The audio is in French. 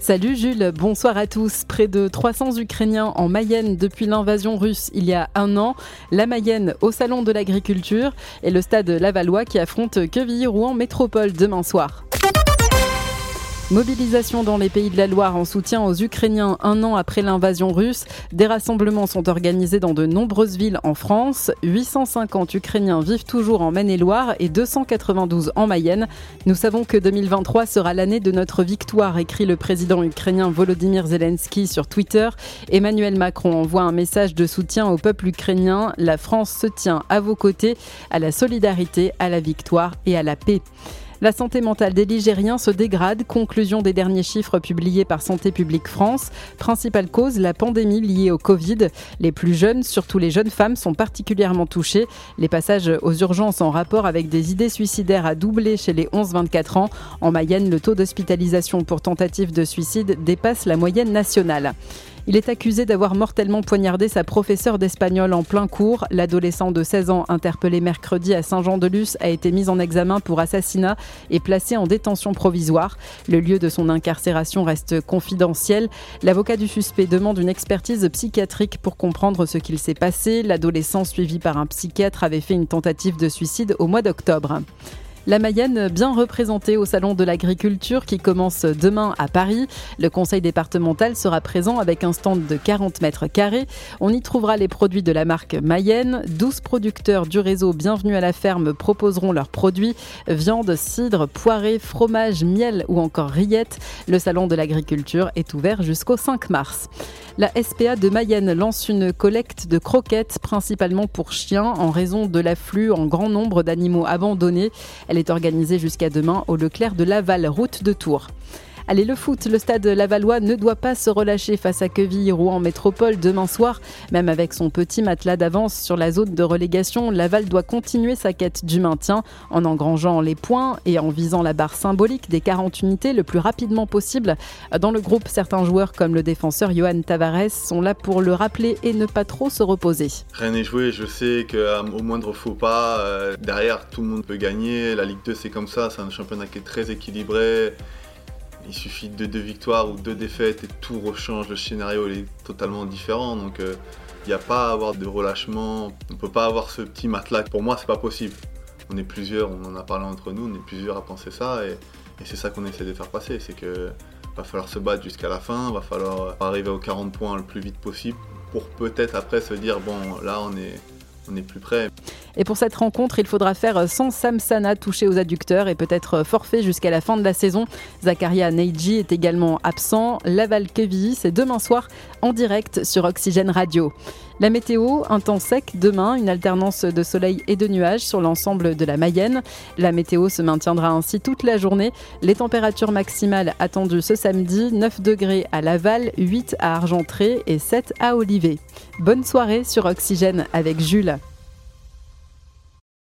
Salut Jules, bonsoir à tous. Près de 300 Ukrainiens en Mayenne depuis l'invasion russe il y a un an. La Mayenne au Salon de l'Agriculture et le stade Lavallois qui affronte Quevilly-Rouen Métropole demain soir. Mobilisation dans les pays de la Loire en soutien aux Ukrainiens un an après l'invasion russe. Des rassemblements sont organisés dans de nombreuses villes en France. 850 Ukrainiens vivent toujours en Maine-et-Loire et 292 en Mayenne. Nous savons que 2023 sera l'année de notre victoire, écrit le président ukrainien Volodymyr Zelensky sur Twitter. Emmanuel Macron envoie un message de soutien au peuple ukrainien. La France se tient à vos côtés, à la solidarité, à la victoire et à la paix. La santé mentale des Ligériens se dégrade, conclusion des derniers chiffres publiés par Santé publique France. Principale cause, la pandémie liée au Covid. Les plus jeunes, surtout les jeunes femmes, sont particulièrement touchées. Les passages aux urgences en rapport avec des idées suicidaires a doublé chez les 11-24 ans. En Mayenne, le taux d'hospitalisation pour tentative de suicide dépasse la moyenne nationale. Il est accusé d'avoir mortellement poignardé sa professeure d'espagnol en plein cours. L'adolescent de 16 ans interpellé mercredi à Saint-Jean-de-Luz a été mis en examen pour assassinat et placé en détention provisoire. Le lieu de son incarcération reste confidentiel. L'avocat du suspect demande une expertise psychiatrique pour comprendre ce qu'il s'est passé. L'adolescent suivi par un psychiatre avait fait une tentative de suicide au mois d'octobre. La Mayenne bien représentée au Salon de l'Agriculture qui commence demain à Paris. Le conseil départemental sera présent avec un stand de 40 mètres carrés. On y trouvera les produits de la marque Mayenne. 12 producteurs du réseau Bienvenue à la ferme proposeront leurs produits. Viande, cidre, poirée, fromage, miel ou encore rillettes. Le Salon de l'Agriculture est ouvert jusqu'au 5 mars. La SPA de Mayenne lance une collecte de croquettes, principalement pour chiens, en raison de l'afflux en grand nombre d'animaux abandonnés. Est organisée jusqu'à demain au Leclerc de Laval, route de Tours. Allez, le foot, le stade lavallois ne doit pas se relâcher face à Quevilly, Rouen Métropole demain soir. Même avec son petit matelas d'avance sur la zone de relégation, Laval doit continuer sa quête du maintien en engrangeant les points et en visant la barre symbolique des 40 unités le plus rapidement possible. Dans le groupe, certains joueurs comme le défenseur Johan Tavares sont là pour le rappeler et ne pas trop se reposer. Rien n'est joué, je sais qu'au moindre faux pas, euh, derrière tout le monde peut gagner. La Ligue 2 c'est comme ça, c'est un championnat qui est très équilibré. Il suffit de deux victoires ou deux défaites et tout rechange, le scénario est totalement différent. Donc euh, il n'y a pas à avoir de relâchement, on ne peut pas avoir ce petit matelas. Pour moi, c'est pas possible. On est plusieurs, on en a parlé entre nous, on est plusieurs à penser ça et, c'est ça qu'on essaie de faire passer. C'est que va falloir se battre jusqu'à la fin, va falloir arriver aux 40 points le plus vite possible pour peut-être après se dire bon là on est on. Et pour cette rencontre, il faudra faire sans Samsana touché aux adducteurs et peut-être forfait jusqu'à la fin de la saison. Zakaria Neiji est également absent. Laval Quevilly, c'est demain soir en direct sur Oxygène Radio. La météo, un temps sec demain, une alternance de soleil et de nuages sur l'ensemble de la Mayenne. La météo se maintiendra ainsi toute la journée. Les températures maximales attendues ce samedi, 9 degrés à Laval, 8 à Argentré et 7 à Olivet. Bonne soirée sur Oxygène avec Jules.